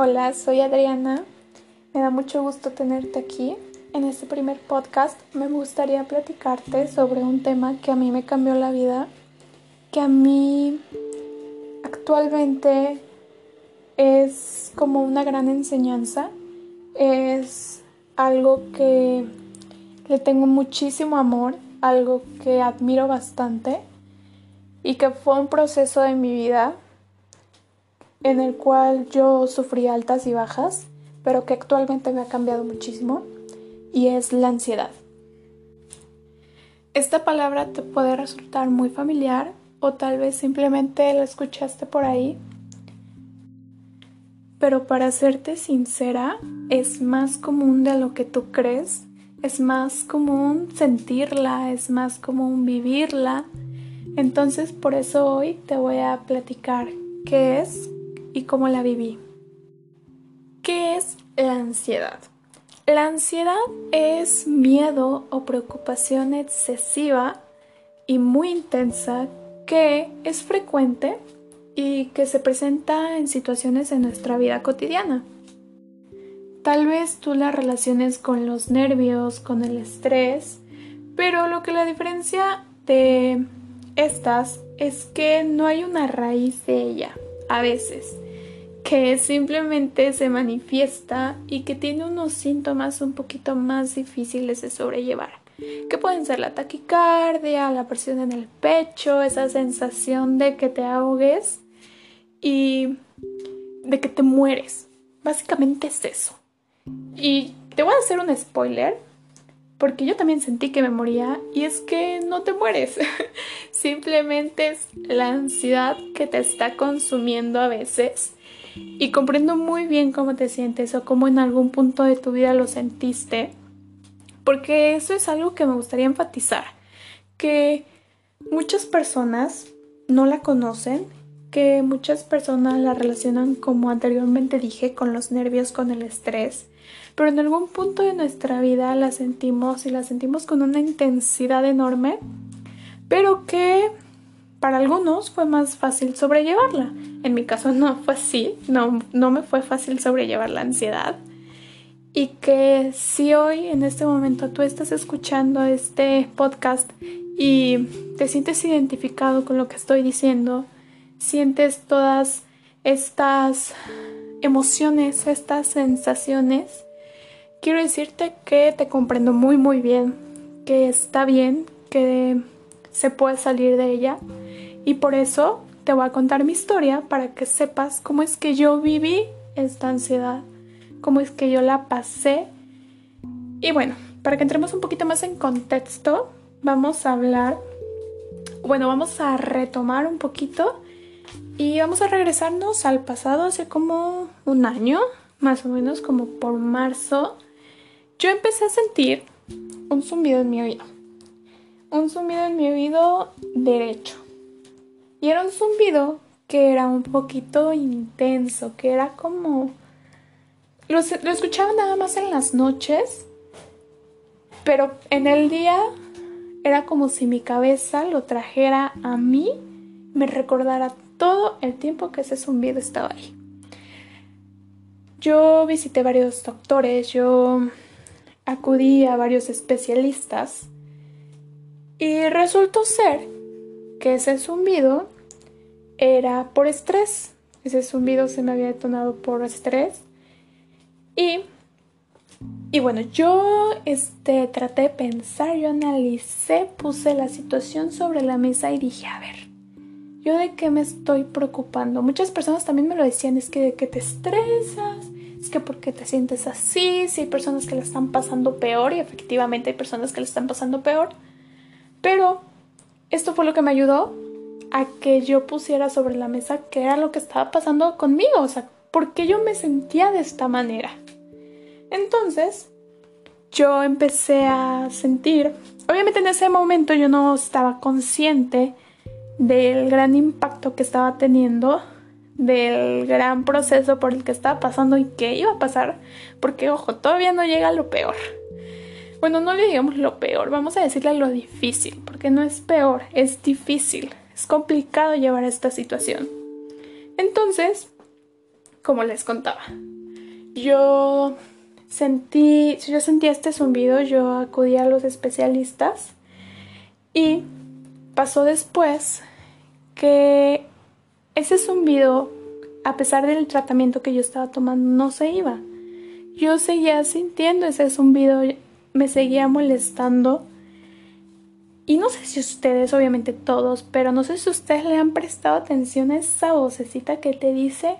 Hola, soy Adriana. Me da mucho gusto tenerte aquí. En este primer podcast me gustaría platicarte sobre un tema que a mí me cambió la vida, que a mí actualmente es como una gran enseñanza, es algo que le tengo muchísimo amor, algo que admiro bastante y que fue un proceso de mi vida en el cual yo sufrí altas y bajas, pero que actualmente me ha cambiado muchísimo, y es la ansiedad. Esta palabra te puede resultar muy familiar o tal vez simplemente la escuchaste por ahí, pero para serte sincera, es más común de lo que tú crees, es más común sentirla, es más común vivirla. Entonces por eso hoy te voy a platicar qué es y cómo la viví. ¿Qué es la ansiedad? La ansiedad es miedo o preocupación excesiva y muy intensa que es frecuente y que se presenta en situaciones de nuestra vida cotidiana. Tal vez tú la relaciones con los nervios, con el estrés, pero lo que la diferencia de estas es que no hay una raíz de ella a veces, que simplemente se manifiesta y que tiene unos síntomas un poquito más difíciles de sobrellevar, que pueden ser la taquicardia, la presión en el pecho, esa sensación de que te ahogues y de que te mueres. Básicamente es eso. Y te voy a hacer un spoiler, porque yo también sentí que me moría y es que no te mueres. Simplemente es la ansiedad que te está consumiendo a veces. Y comprendo muy bien cómo te sientes o cómo en algún punto de tu vida lo sentiste. Porque eso es algo que me gustaría enfatizar. Que muchas personas no la conocen. Que muchas personas la relacionan como anteriormente dije con los nervios, con el estrés pero en algún punto de nuestra vida la sentimos y la sentimos con una intensidad enorme, pero que para algunos fue más fácil sobrellevarla. En mi caso no fue así, no, no me fue fácil sobrellevar la ansiedad. Y que si hoy en este momento tú estás escuchando este podcast y te sientes identificado con lo que estoy diciendo, sientes todas estas emociones, estas sensaciones, quiero decirte que te comprendo muy muy bien, que está bien, que se puede salir de ella. Y por eso te voy a contar mi historia para que sepas cómo es que yo viví esta ansiedad, cómo es que yo la pasé. Y bueno, para que entremos un poquito más en contexto, vamos a hablar, bueno, vamos a retomar un poquito y vamos a regresarnos al pasado hace como un año, más o menos como por marzo yo empecé a sentir un zumbido en mi oído. Un zumbido en mi oído derecho. Y era un zumbido que era un poquito intenso, que era como... Lo, lo escuchaba nada más en las noches, pero en el día era como si mi cabeza lo trajera a mí, me recordara todo el tiempo que ese zumbido estaba ahí. Yo visité varios doctores, yo acudí a varios especialistas y resultó ser que ese zumbido era por estrés. Ese zumbido se me había detonado por estrés. Y, y bueno, yo este, traté de pensar, yo analicé, puse la situación sobre la mesa y dije, a ver, ¿yo de qué me estoy preocupando? Muchas personas también me lo decían, es que de que te estresas, es que porque te sientes así, si hay personas que le están pasando peor y efectivamente hay personas que le están pasando peor, pero esto fue lo que me ayudó a que yo pusiera sobre la mesa qué era lo que estaba pasando conmigo, o sea, por qué yo me sentía de esta manera. Entonces, yo empecé a sentir, obviamente en ese momento yo no estaba consciente del gran impacto que estaba teniendo del gran proceso por el que estaba pasando y que iba a pasar, porque ojo, todavía no llega lo peor. Bueno, no le digamos lo peor, vamos a decirle lo difícil, porque no es peor, es difícil, es complicado llevar esta situación. Entonces, como les contaba, yo sentí, si yo sentía este zumbido, yo acudí a los especialistas y pasó después que ese zumbido, a pesar del tratamiento que yo estaba tomando, no se iba. Yo seguía sintiendo ese zumbido, me seguía molestando. Y no sé si ustedes, obviamente todos, pero no sé si ustedes le han prestado atención a esa vocecita que te dice,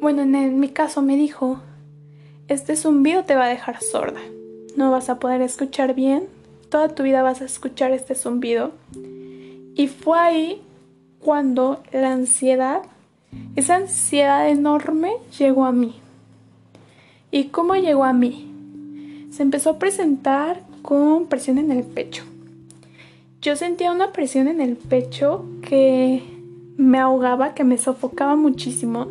bueno, en, mi caso me dijo, este zumbido te va a dejar sorda. No vas a poder escuchar bien. Toda tu vida vas a escuchar este zumbido. Y fue ahí cuando la ansiedad, esa ansiedad enorme llegó a mí. ¿Y cómo llegó a mí? Se empezó a presentar con presión en el pecho. Yo sentía una presión en el pecho que me ahogaba, que me sofocaba muchísimo.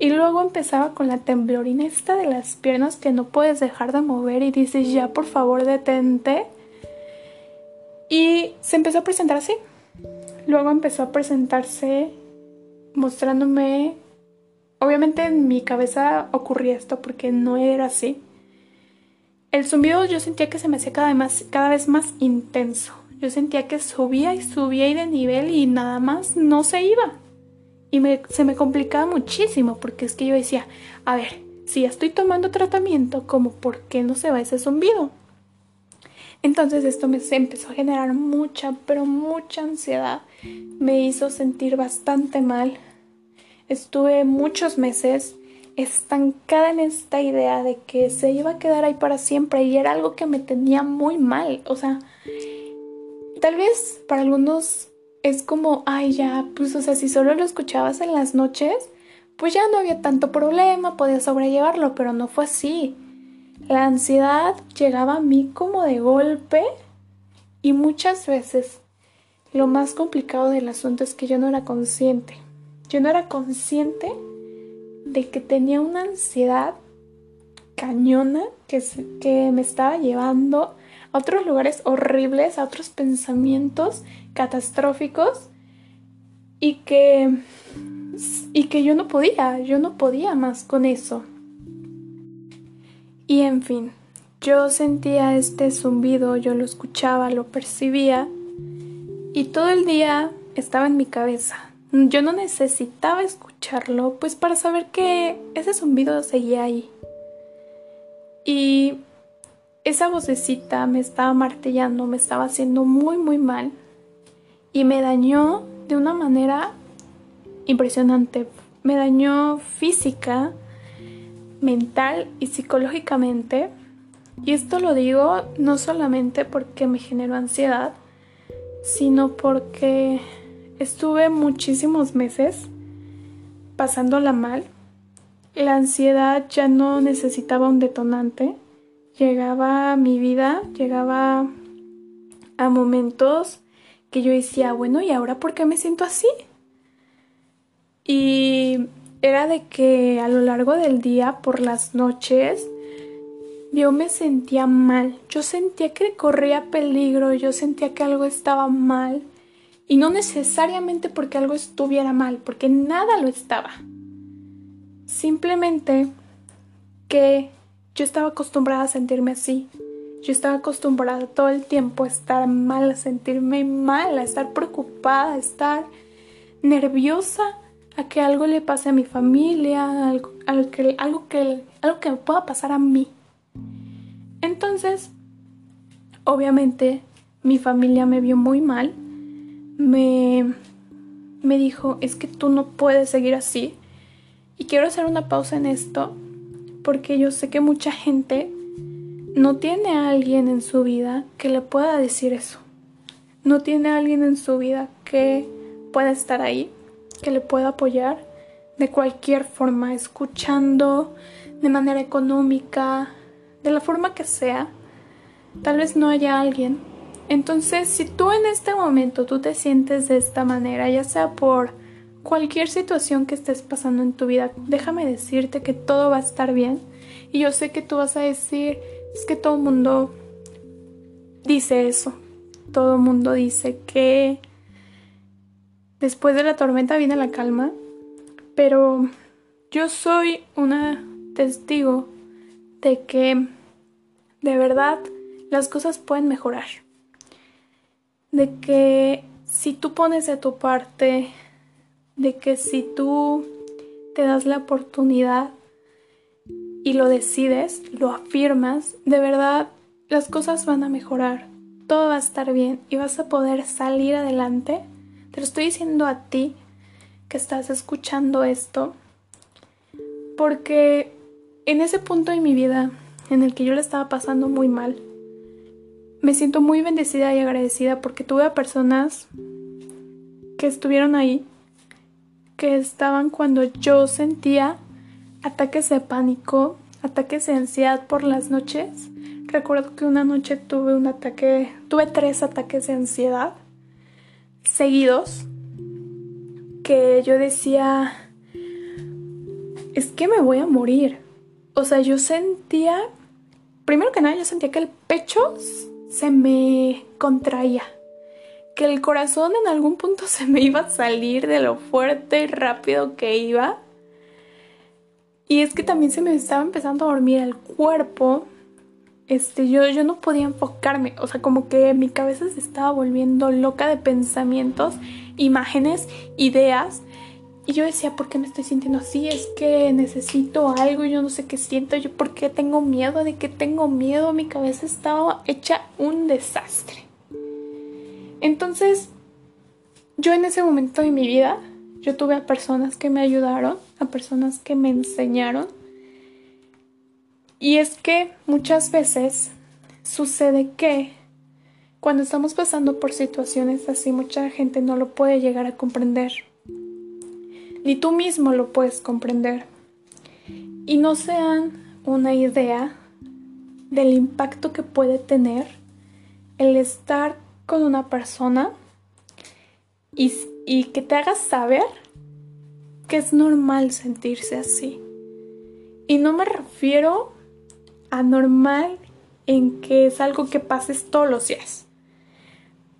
Y luego empezaba con la temblorina esta de las piernas que no puedes dejar de mover y dices ya por favor detente. Y se empezó a presentar así. Luego empezó a presentarse mostrándome... Obviamente en mi cabeza ocurría esto porque no era así. El zumbido yo sentía que se me hacía cada, vez más intenso. Yo sentía que subía y subía y de nivel y nada más no se iba. Y se me complicaba muchísimo porque es que yo decía, a ver, si ya estoy tomando tratamiento, ¿cómo por qué no se va ese zumbido? Entonces esto me empezó a generar mucha, pero mucha ansiedad. Me hizo sentir bastante mal. Estuve muchos meses estancada en esta idea de que se iba a quedar ahí para siempre y era algo que me tenía muy mal. O sea, tal vez para algunos es como, ay, ya, pues, o sea, si solo lo escuchabas en las noches, pues ya no había tanto problema, podía sobrellevarlo, pero no fue así. La ansiedad llegaba a mí como de golpe y muchas veces lo más complicado del asunto es que yo no era consciente. Yo no era consciente de que tenía una ansiedad cañona que, que me estaba llevando a otros lugares horribles, a otros pensamientos catastróficos y que y que yo no podía, yo no podía más con eso. Y en fin, yo sentía este zumbido, yo lo escuchaba, lo percibía y todo el día estaba en mi cabeza. Yo no necesitaba escucharlo, pues para saber que ese zumbido seguía ahí. Y esa vocecita me estaba martillando, me estaba haciendo muy muy mal y me dañó de una manera impresionante. Me dañó física, mental y psicológicamente. Y esto lo digo no solamente porque me generó ansiedad, sino porque estuve muchísimos meses pasándola mal. La ansiedad ya no necesitaba un detonante llegaba a mi vida, llegaba a momentos que yo decía, bueno, ¿y ahora por qué me siento así? Y era de que a lo largo del día, por las noches, yo me sentía mal, yo sentía que corría peligro, yo sentía que algo estaba mal. Y no necesariamente porque algo estuviera mal, porque nada lo estaba. Simplemente que yo estaba acostumbrada a sentirme así. Yo estaba acostumbrada todo el tiempo a estar mal, a sentirme mal, a estar preocupada, a estar nerviosa a que algo le pase a mi familia, algo, que, algo, que, algo que pueda pasar a mí. Entonces, obviamente, mi familia me vio muy mal. Me, me dijo, es que tú no puedes seguir así. Y quiero hacer una pausa en esto porque yo sé que mucha gente no tiene a alguien en su vida que le pueda decir eso. No tiene a alguien en su vida que pueda estar ahí, que le pueda apoyar de cualquier forma, escuchando de manera económica, de la forma que sea. Tal vez no haya alguien. Entonces, si tú en este momento tú te sientes de esta manera, ya sea por cualquier situación que estés pasando en tu vida, déjame decirte que todo va a estar bien. Y yo sé que tú vas a decir, es que todo el mundo dice eso. Todo el mundo dice que después de la tormenta viene la calma. Pero yo soy una testigo de que de verdad las cosas pueden mejorar. De que si tú pones de tu parte, de que si tú te das la oportunidad y lo decides, lo afirmas, de verdad las cosas van a mejorar, todo va a estar bien y vas a poder salir adelante. Te lo estoy diciendo a ti que estás escuchando esto, porque en ese punto de mi vida en el que yo le estaba pasando muy mal, me siento muy bendecida y agradecida porque tuve a personas que estuvieron ahí, que estaban cuando yo sentía ataques de pánico, ataques de ansiedad por las noches. Recuerdo que una noche tuve un ataque, tuve tres ataques de ansiedad seguidos que yo decía, es que me voy a morir. O sea, yo sentía, primero que nada, yo sentía que el pecho se me contraía, que el corazón en algún punto se me iba a salir de lo fuerte y rápido que iba. Y es que también se me estaba empezando a dormir el cuerpo. Este, yo, yo no podía enfocarme, o sea, como que mi cabeza se estaba volviendo loca de pensamientos, imágenes, ideas. Y yo decía, ¿por qué me estoy sintiendo así? Es que necesito algo, yo no sé qué siento, yo por qué tengo miedo, de qué tengo miedo, mi cabeza estaba hecha un desastre. Entonces, yo en ese momento de mi vida, yo tuve a personas que me ayudaron, a personas que me enseñaron. Y es que muchas veces sucede que cuando estamos pasando por situaciones así, mucha gente no lo puede llegar a comprender ni tú mismo lo puedes comprender. Y no sean una idea del impacto que puede tener el estar con una persona y, y que te hagas saber que es normal sentirse así. Y no me refiero a normal en que es algo que pases todos los días.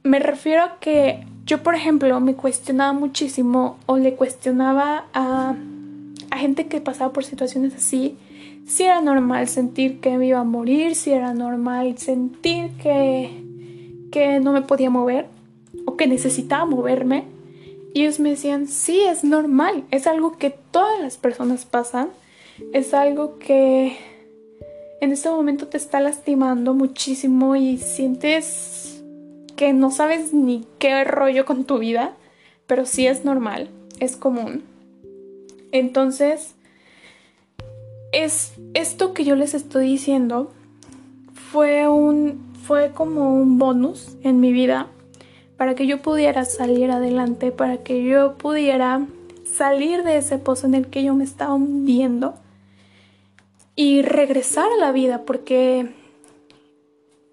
Me refiero a que yo, por ejemplo, me cuestionaba muchísimo o le cuestionaba a, a gente que pasaba por situaciones así, si era normal sentir que me iba a morir, si era normal sentir que, que no me podía mover o que necesitaba moverme. Y ellos me decían, sí, es normal, es algo que todas las personas pasan, es algo que en este momento te está lastimando muchísimo y sientes que no sabes ni qué rollo con tu vida, pero sí es normal, es común. Entonces, es esto que yo les estoy diciendo fue un fue como un bonus en mi vida para que yo pudiera salir adelante, para que yo pudiera salir de ese pozo en el que yo me estaba hundiendo y regresar a la vida, porque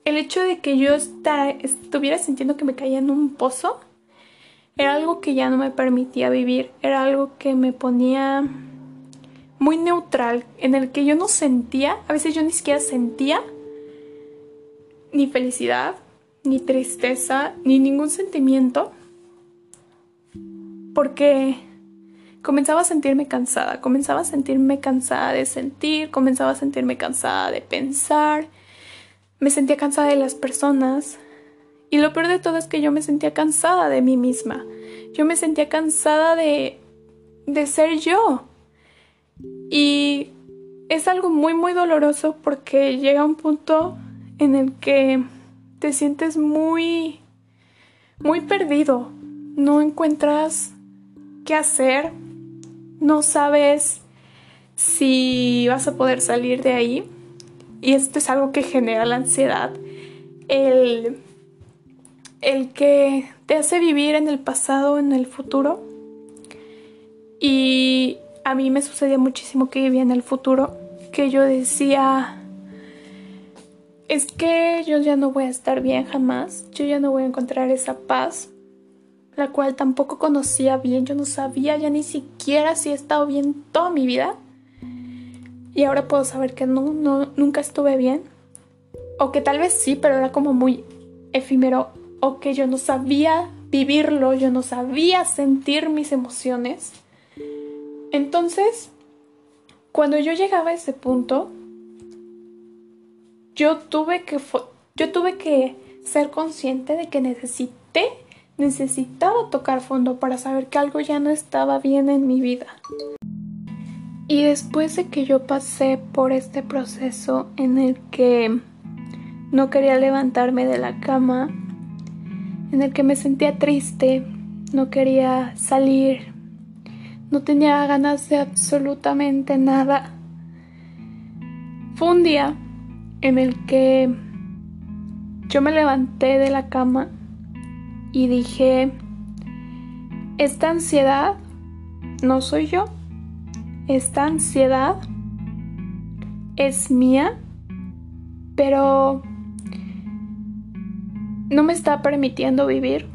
el hecho de que yo estuviera sintiendo que me caía en un pozo era algo que ya no me permitía vivir, era algo que me ponía muy neutral, en el que yo no sentía, a veces yo ni siquiera sentía ni felicidad, ni tristeza, ni ningún sentimiento, porque comenzaba a sentirme cansada, comenzaba a sentirme cansada de sentir, comenzaba a sentirme cansada de pensar, me sentía cansada de las personas. Y lo peor de todo es que yo me sentía cansada de mí misma. Yo me sentía cansada de, de ser yo. Y es algo muy, muy doloroso porque llega un punto en el que te sientes muy, muy perdido. No encuentras qué hacer. No sabes si vas a poder salir de ahí y esto es algo que genera la ansiedad, el, el que te hace vivir en el pasado, en el futuro. Y a mí me sucedía muchísimo que vivía en el futuro, que yo decía, es que yo ya no voy a estar bien jamás, yo ya no voy a encontrar esa paz, la cual tampoco conocía bien, yo no sabía ya ni siquiera si he estado bien toda mi vida y ahora puedo saber que no, no, nunca estuve bien. O que tal vez sí, pero era como muy efímero. O que yo no sabía vivirlo, yo no sabía sentir mis emociones. Entonces, cuando yo llegaba a ese punto, yo tuve que, yo tuve que ser consciente de que necesité, necesitaba tocar fondo para saber que algo ya no estaba bien en mi vida. Y después de que yo pasé por este proceso en el que no quería levantarme de la cama, en el que me sentía triste, no quería salir, no tenía ganas de absolutamente nada. Fue un día en el que yo me levanté de la cama y dije, esta ansiedad no soy yo, esta ansiedad es mía, pero no me está permitiendo vivir,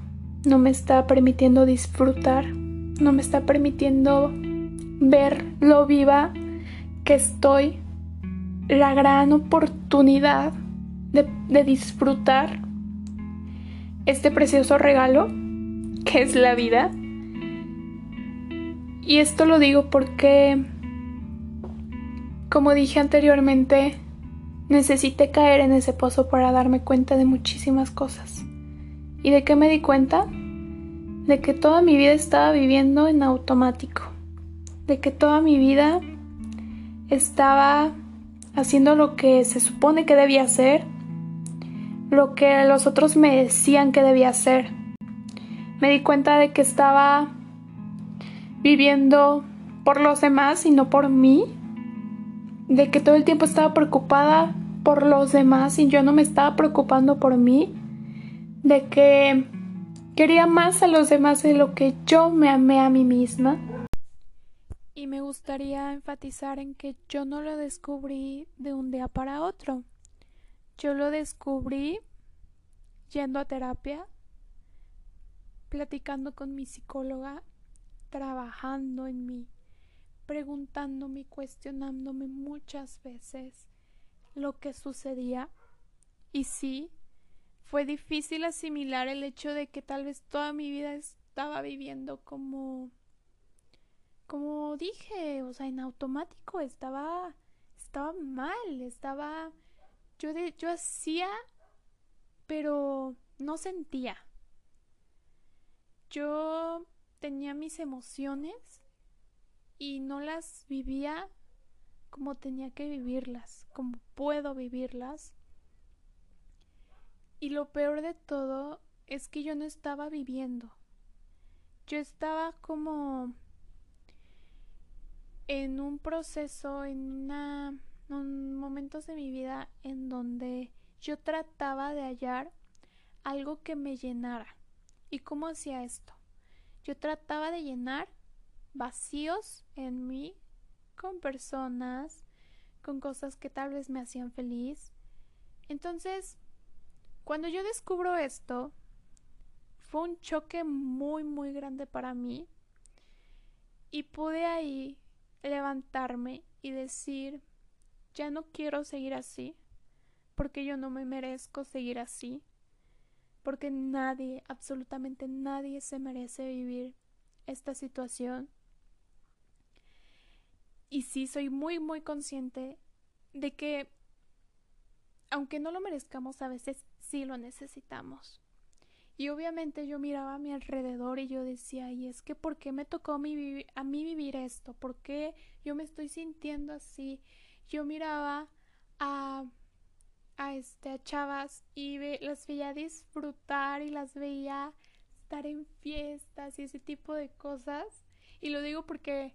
no me está permitiendo disfrutar, no me está permitiendo ver lo viva que estoy, la gran oportunidad de, disfrutar este precioso regalo que es la vida. Y esto lo digo porque, como dije anteriormente, Necesité caer en ese pozo para darme cuenta de muchísimas cosas. ¿Y de qué me di cuenta? De que toda mi vida estaba viviendo en automático. De que toda mi vida estaba haciendo lo que se supone que debía hacer, lo que los otros me decían que debía hacer. Me di cuenta de que estaba viviendo por los demás y no por mí de que todo el tiempo estaba preocupada por los demás y yo no me estaba preocupando por mí, de que quería más a los demás de lo que yo me amé a mí misma. Y me gustaría enfatizar en que yo no lo descubrí de un día para otro. Yo lo descubrí yendo a terapia, platicando con mi psicóloga, trabajando en mí preguntándome cuestionándome muchas veces lo que sucedía. Y sí, fue difícil asimilar el hecho de que tal vez toda mi vida estaba viviendo como como dije, o sea, en automático estaba estaba mal, estaba yo yo hacía pero no sentía. Yo tenía mis emociones y no las vivía como tenía que vivirlas, como puedo vivirlas. Y lo peor de todo es que yo no estaba viviendo. Yo estaba como en un proceso, en una momentos de mi vida en donde yo trataba de hallar algo que me llenara. ¿Y cómo hacía esto? Yo trataba de llenar vacíos en mí con personas, con cosas que tal vez me hacían feliz. Entonces, cuando yo descubro esto, fue un choque muy, muy grande para mí. Y pude ahí levantarme y decir, ya no quiero seguir así, porque yo no me merezco seguir así, porque nadie, absolutamente nadie se merece vivir esta situación. Y sí, soy muy, muy consciente de que, aunque no lo merezcamos, a veces sí lo necesitamos. Y obviamente yo miraba a mi alrededor y yo decía, y es que ¿por qué me tocó a mí, a mí vivir esto? ¿Por qué yo me estoy sintiendo así? Yo miraba a, a, este, a chavas y las veía disfrutar y las veía estar en fiestas y ese tipo de cosas. Y lo digo porque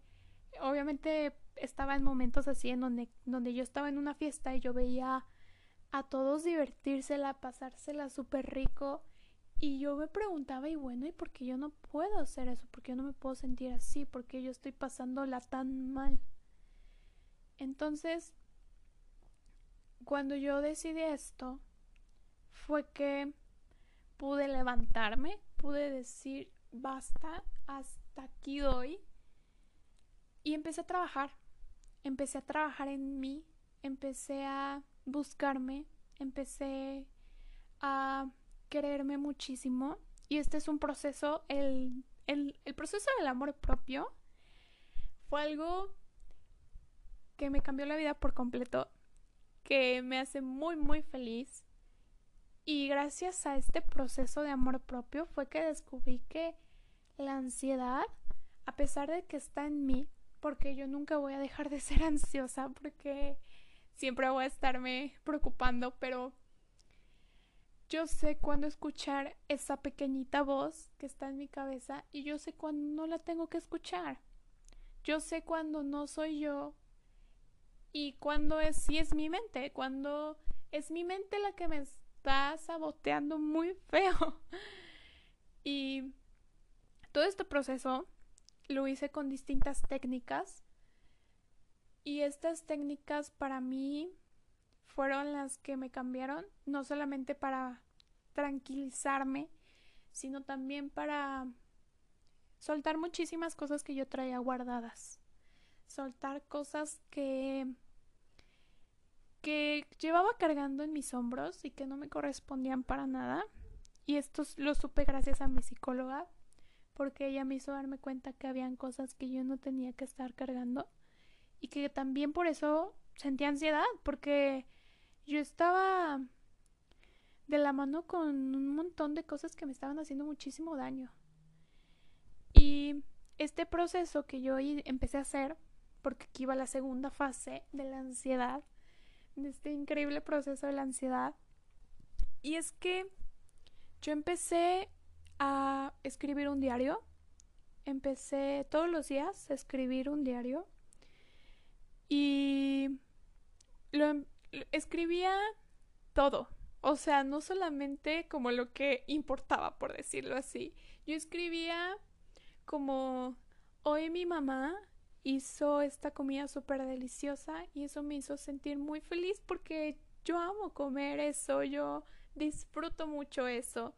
obviamente estaba en momentos así en donde, donde yo estaba en una fiesta y yo veía a todos divertírsela, pasársela súper rico. Y yo me preguntaba, y bueno, ¿y por qué yo no puedo hacer eso? ¿Por qué yo no me puedo sentir así? ¿Por qué yo estoy pasándola tan mal? Entonces, cuando yo decidí esto, fue que pude levantarme, pude decir, basta, hasta aquí doy. Y empecé a trabajar empecé a trabajar en mí, empecé a buscarme, empecé a quererme muchísimo. Y este es un proceso, el, el, proceso del amor propio fue algo que me cambió la vida por completo, que me hace muy, muy feliz. Y gracias a este proceso de amor propio fue que descubrí que la ansiedad, a pesar de que está en mí, porque yo nunca voy a dejar de ser ansiosa, porque siempre voy a estarme preocupando, pero yo sé cuándo escuchar esa pequeñita voz que está en mi cabeza y yo sé cuándo no la tengo que escuchar. Yo sé cuándo no soy yo y cuándo es sí es mi mente, cuando es mi mente la que me está saboteando muy feo. y todo este proceso lo hice con distintas técnicas y estas técnicas para mí fueron las que me cambiaron, no solamente para tranquilizarme, sino también para soltar muchísimas cosas que yo traía guardadas, soltar cosas que que llevaba cargando en mis hombros y que no me correspondían para nada. Y esto lo supe gracias a mi psicóloga, porque ella me hizo darme cuenta que habían cosas que yo no tenía que estar cargando y que también por eso sentía ansiedad, porque yo estaba de la mano con un montón de cosas que me estaban haciendo muchísimo daño. Y este proceso que yo empecé a hacer, porque aquí iba la segunda fase de la ansiedad, de este increíble proceso de la ansiedad, y es que yo empecé a escribir un diario. Empecé todos los días a escribir un diario. Y lo em, escribía todo. O sea, no solamente como lo que importaba, por decirlo así. Yo escribía como hoy mi mamá hizo esta comida súper deliciosa y eso me hizo sentir muy feliz porque yo amo comer eso, yo disfruto mucho eso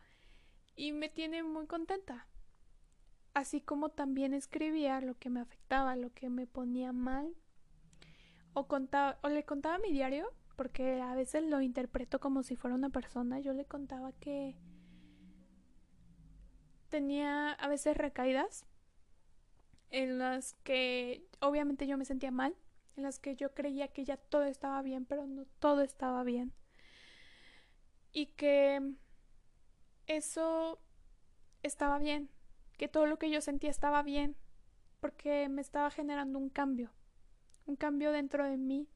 y me tiene muy contenta. Así como también escribía lo que me afectaba, lo que me ponía mal o contaba o le contaba mi diario porque a veces lo interpreto como si fuera una persona. Yo le contaba que tenía a veces recaídas en las que obviamente yo me sentía mal, en las que yo creía que ya todo estaba bien, pero no todo estaba bien. Y que eso estaba bien, que todo lo que yo sentía estaba bien, porque me estaba generando un cambio, un cambio dentro de mí,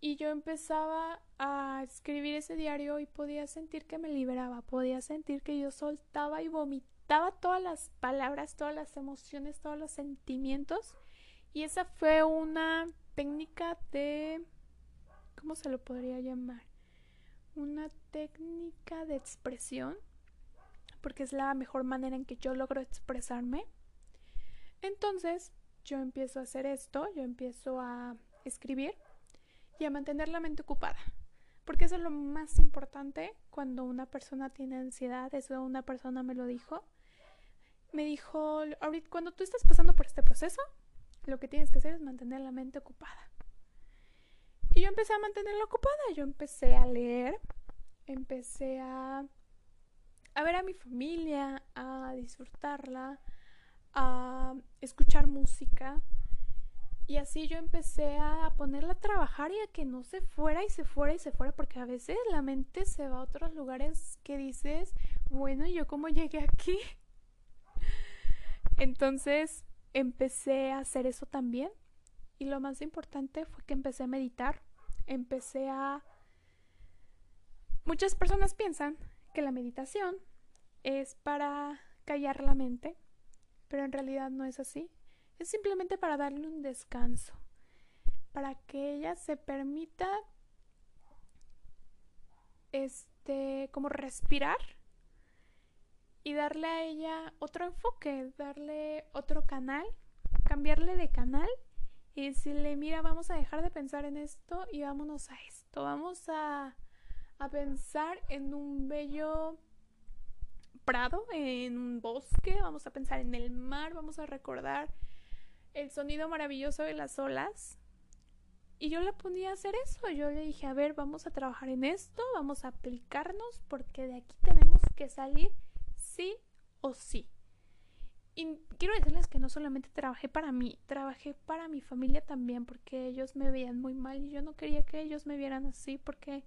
y yo empezaba a escribir ese diario y podía sentir que me liberaba, podía sentir que yo soltaba y vomitaba todas las palabras, todas las emociones, todos los sentimientos. Y esa fue una técnica de... ¿Cómo se lo podría llamar? Una técnica de expresión, porque es la mejor manera en que yo logro expresarme. Entonces, yo empiezo a hacer esto, yo empiezo a escribir y a mantener la mente ocupada. Porque eso es lo más importante cuando una persona tiene ansiedad. Eso una persona me lo dijo. Me dijo, ahorita cuando tú estás pasando por este proceso, lo que tienes que hacer es mantener la mente ocupada. Y yo empecé a mantenerla ocupada. Yo empecé a leer, empecé a, a ver a mi familia, a disfrutarla, a escuchar música y así yo empecé a ponerla a trabajar y a que no se fuera y se fuera y se fuera, porque a veces la mente se va a otros lugares que dices, bueno, ¿y yo cómo llegué aquí? Entonces empecé a hacer eso también. Y lo más importante fue que empecé a meditar. Empecé a... Muchas personas piensan que la meditación es para callar la mente, pero en realidad no es así es simplemente para darle un descanso, para que ella se permita este como respirar y darle a ella otro enfoque, darle otro canal, cambiarle de canal y decirle, mira, vamos a dejar de pensar en esto y vámonos a esto, vamos a, a pensar en un bello prado, en un bosque, vamos a pensar en el mar, vamos a recordar el sonido maravilloso de las olas. Y yo le ponía a hacer eso. Yo le dije, a ver, vamos a trabajar en esto, vamos a aplicarnos porque de aquí tenemos que salir sí o sí. Y quiero decirles que no solamente trabajé para mí, trabajé para mi familia también, porque ellos me veían muy mal y yo no quería que ellos me vieran así, porque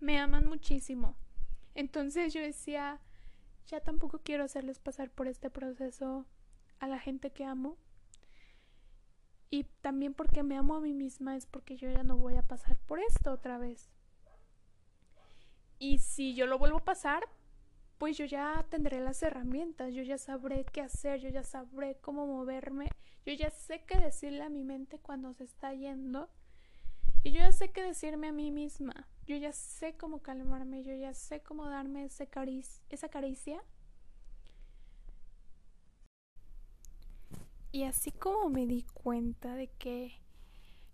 me aman muchísimo. Entonces yo decía, ya tampoco quiero hacerles pasar por este proceso a la gente que amo. Y también porque me amo a mí misma es porque yo ya no voy a pasar por esto otra vez. Y si yo lo vuelvo a pasar, pues yo ya tendré las herramientas, yo ya sabré qué hacer, yo ya sabré cómo moverme, yo ya sé qué decirle a mi mente cuando se está yendo y yo ya sé qué decirme a mí misma, yo ya sé cómo calmarme, yo ya sé cómo darme esa caricia. Y así como me di cuenta de que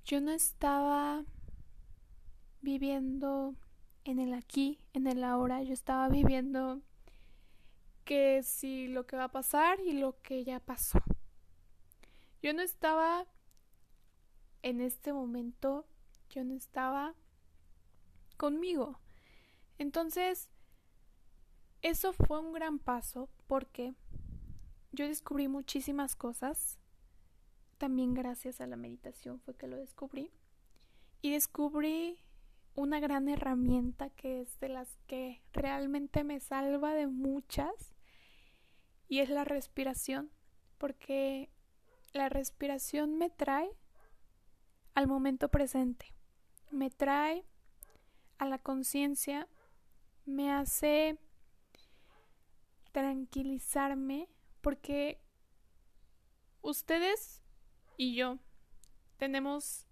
yo no estaba viviendo en el aquí, en el ahora, yo estaba viviendo que si lo que va a pasar y lo que ya pasó. Yo no estaba en este momento, yo no estaba conmigo. Entonces, eso fue un gran paso porque yo descubrí muchísimas cosas. También gracias a la meditación fue que lo descubrí. Y descubrí una gran herramienta que es de las que realmente me salva de muchas y es la respiración, porque la respiración me trae al momento presente, me trae a la conciencia, me hace tranquilizarme, porque ustedes y yo tenemos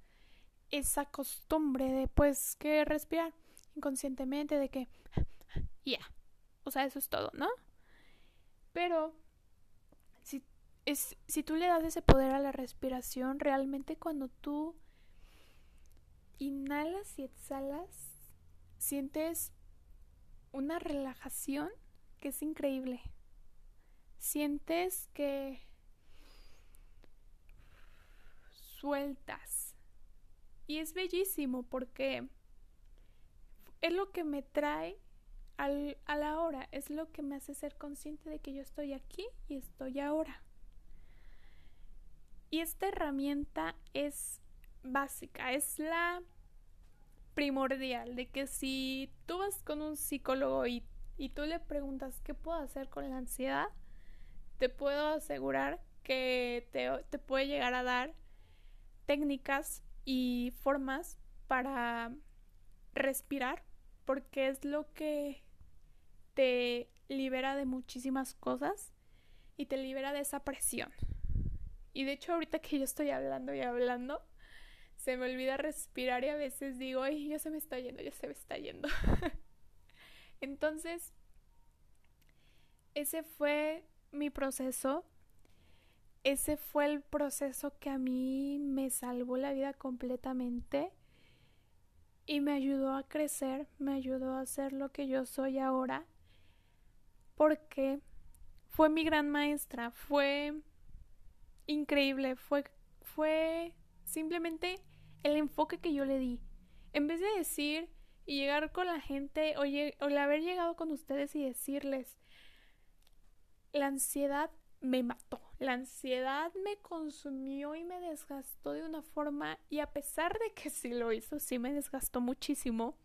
esa costumbre de pues que respirar inconscientemente de que ya o sea eso es todo no pero si, es, si tú le das ese poder a la respiración, realmente cuando tú inhalas y exhalas, sientes una relajación que es increíble. Sientes que sueltas. Y es bellísimo porque es lo que me trae al, a la hora, es lo que me hace ser consciente de que yo estoy aquí y estoy ahora. Y esta herramienta es básica, es la primordial, de que si tú vas con un psicólogo y, y tú le preguntas qué puedo hacer con la ansiedad, te puedo asegurar que te, te puede llegar a dar técnicas y formas para respirar, porque es lo que te libera de muchísimas cosas y te libera de esa presión. Y de hecho ahorita que yo estoy hablando y hablando, se me olvida respirar y a veces digo, ay, ya se me está yendo, ya se me está yendo. Entonces, ese fue mi proceso. Ese fue el proceso que a mí me salvó la vida completamente y me ayudó a crecer, me ayudó a ser lo que yo soy ahora porque fue mi gran maestra, fue increíble, fue, fue simplemente el enfoque que yo le di. En vez de decir y llegar con la gente, oye, o haber llegado con ustedes y decirles, la ansiedad me mató, la ansiedad me consumió y me desgastó de una forma, y a pesar de que sí lo hizo, sí me desgastó muchísimo,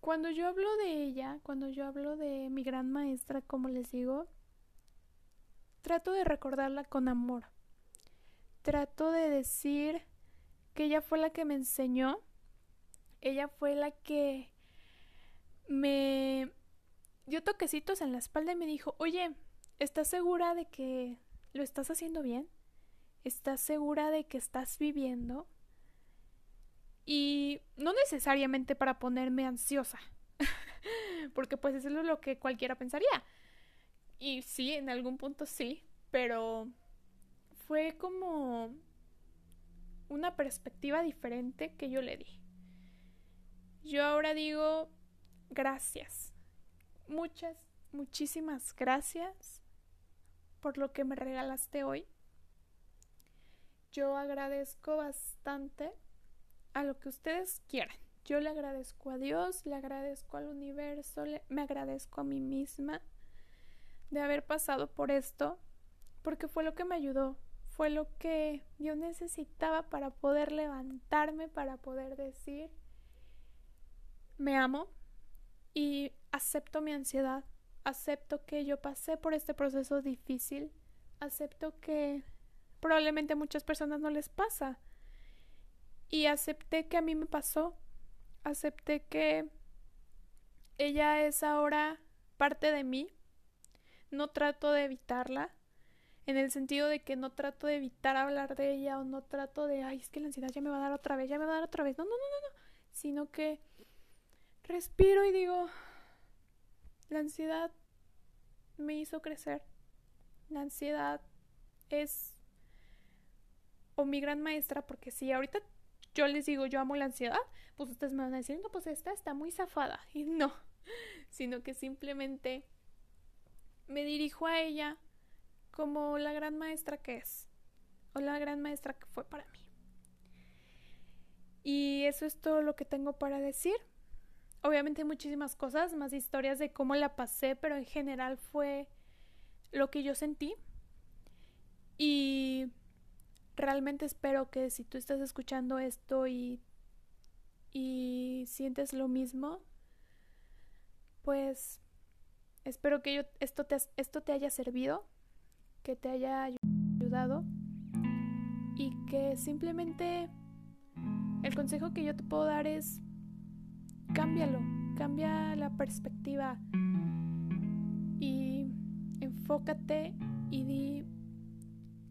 cuando yo hablo de ella, cuando yo hablo de mi gran maestra, como les digo, trato de recordarla con amor. Trato de decir que ella fue la que me enseñó, ella fue la que me dio toquecitos en la espalda y me dijo, oye, ¿estás segura de que lo estás haciendo bien? ¿Estás segura de que estás viviendo? Y no necesariamente para ponerme ansiosa, porque pues eso es lo que cualquiera pensaría. Y sí, en algún punto sí, pero fue como una perspectiva diferente que yo le di. Yo ahora digo gracias. Muchas, muchísimas gracias por lo que me regalaste hoy. Yo agradezco bastante a lo que ustedes quieran. Yo le agradezco a Dios, le agradezco al universo, me agradezco a mí misma de haber pasado por esto, porque fue lo que me ayudó, fue lo que yo necesitaba para poder levantarme, para poder decir, me amo y acepto mi ansiedad, acepto que yo pasé por este proceso difícil, acepto que probablemente a muchas personas no les pasa y acepté que a mí me pasó, acepté que ella es ahora parte de mí, no trato de evitarla, en el sentido de que no trato de evitar hablar de ella o no trato de, ay, es que la ansiedad ya me va a dar otra vez, ya me va a dar otra vez, no, no, no, no, no, sino que respiro y digo, la ansiedad me hizo crecer, la ansiedad es o mi gran maestra, porque si ahorita yo les digo yo amo la ansiedad, pues ustedes me van a decir, no, pues esta está muy zafada. Y no, sino que simplemente me dirijo a ella como la gran maestra que es, o la gran maestra que fue para mí. Y eso es todo lo que tengo para decir. Obviamente muchísimas cosas, más historias de cómo la pasé, pero en general fue lo que yo sentí. Y realmente espero que si tú estás escuchando esto y, y sientes lo mismo, pues espero que yo, esto, te, esto te haya servido que te haya ayudado y que simplemente el consejo que yo te puedo dar es cámbialo, cambia la perspectiva y enfócate y di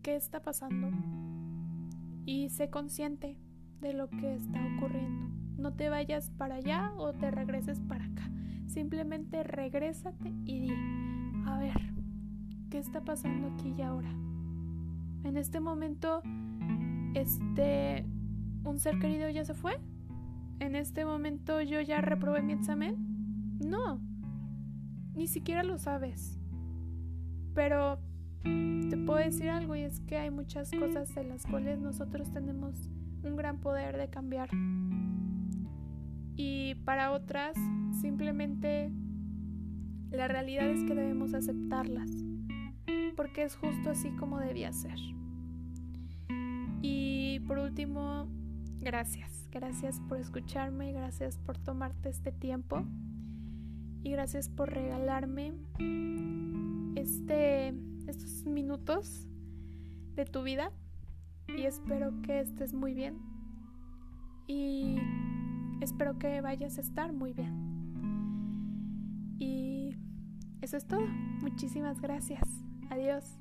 qué está pasando y sé consciente de lo que está ocurriendo. No te vayas para allá o te regreses para acá. Simplemente regrésate y di, a ver, ¿qué está pasando aquí y ahora? En este momento, este, un ser querido ya se fue. En este momento yo ya reprobé mi examen. No, ni siquiera lo sabes. Pero te puedo decir algo y es que hay muchas cosas en las cuales nosotros tenemos un gran poder de cambiar. Y para otras, simplemente la realidad es que debemos aceptarlas porque es justo así como debía ser. Y por último, gracias. Gracias por escucharme, gracias por tomarte este tiempo y gracias por regalarme este, estos minutos de tu vida y espero que estés muy bien y espero que vayas a estar muy bien. Y eso es todo. Muchísimas gracias. Adiós.